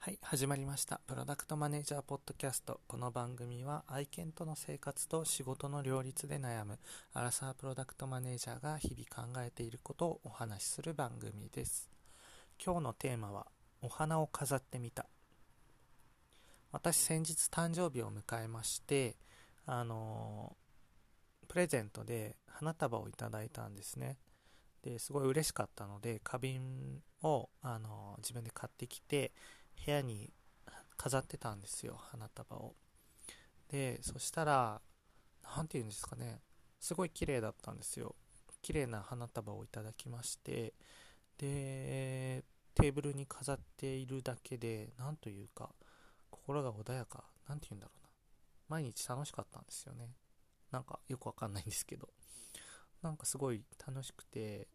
はい、始まりました。プロダクトマネージャーポッドキャスト。この番組は愛犬との生活と仕事の両立で悩むアラサープロダクトマネージャーが日々考えていることをお話しする番組です。今日のテーマはお花を飾ってみた。私先日誕生日を迎えまして、あのプレゼントで花束をいただいたんですね。ですごい嬉しかったので花瓶を、あの自分で買ってきて部屋に飾ってたんですよ花束を。でそしたら何て言うんですかね。すごい綺麗だったんですよ。綺麗な花束をいただきましてでテーブルに飾っているだけで何というか心が穏やか何て言うんだろうな。毎日楽しかったんですよね。なんかよくわかんないんですけど。なんかすごい楽しくて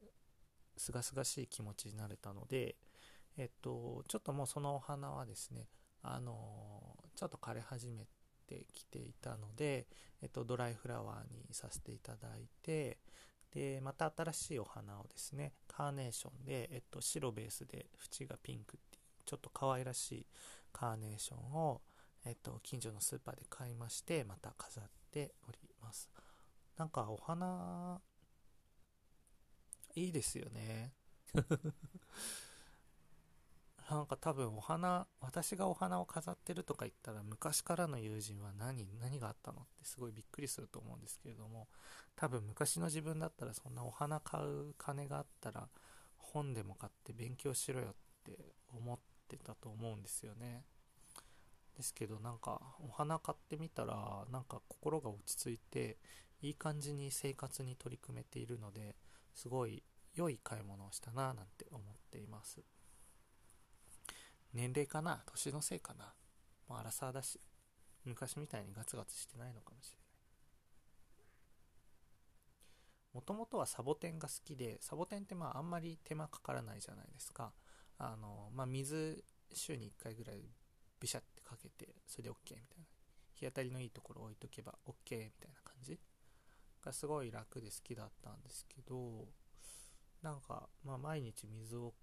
すがすがしい気持ちになれたのでえっと、ちょっともうそのお花はですね、あのちょっと枯れ始めてきていたので、えっと、ドライフラワーにさせていただいて、で、また新しいお花をですね、カーネーションで、えっと、白ベースで縁がピンクっていう、ちょっと可愛らしいカーネーションを、えっと、近所のスーパーで買いまして、また飾っております。なんかお花、いいですよね。なんか多分お花、私がお花を飾ってるとか言ったら昔からの友人は何、何があったのってすごいびっくりすると思うんですけれども、多分昔の自分だったらそんなお花買う金があったら本でも買って勉強しろよって思ってたと思うんですよね。ですけどなんかお花買ってみたらなんか心が落ち着いていい感じに生活に取り組めているのですごい良い買い物をしたななんて思っています。年齢かな？年のせいかな？もうアラサーだし。昔みたいにガツガツしてないのかもしれない。もともとはサボテンが好きでサボテンってまああんまり手間かからないじゃないですか。あのまあ水週に1回ぐらいビシャってかけてそれで OK みたいな。日当たりのいいところ置いとけば OK みたいな感じ。がすごい楽で好きだったんですけどなんかまあ毎日水を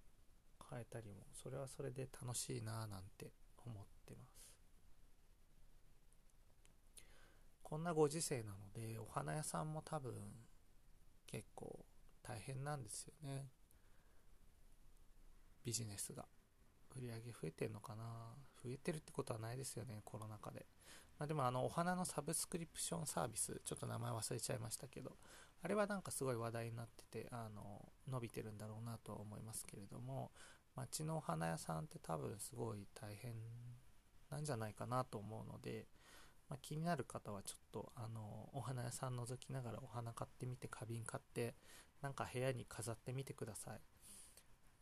変えたりもそれはそれで楽しいなぁなんて思ってます。こんなご時世なのでお花屋さんも多分結構大変なんですよね。ビジネスが。売り上げ増えてんのかな。増えてるってことはないですよねコロナ禍で、まあ、でもあのお花のサブスクリプションサービスちょっと名前忘れちゃいましたけどあれはなんかすごい話題になっててあの伸びてるんだろうなとは思いますけれども街のお花屋さんって多分すごい大変なんじゃないかなと思うので、まあ、気になる方はちょっとあのお花屋さん覗きながらお花買ってみて花瓶買ってなんか部屋に飾ってみてください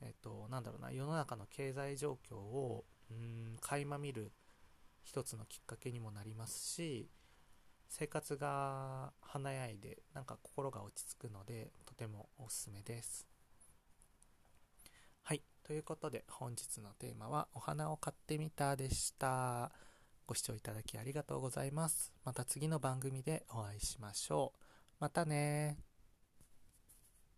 えっとなんだろうな世の中の経済状況をうん垣間見る一つのきっかけにもなりますし生活が華やいでなんか心が落ち着くのでとてもおすすめです。ということで、本日のテーマは、お花を買ってみたでした。ご視聴いただきありがとうございます。また次の番組でお会いしましょう。またね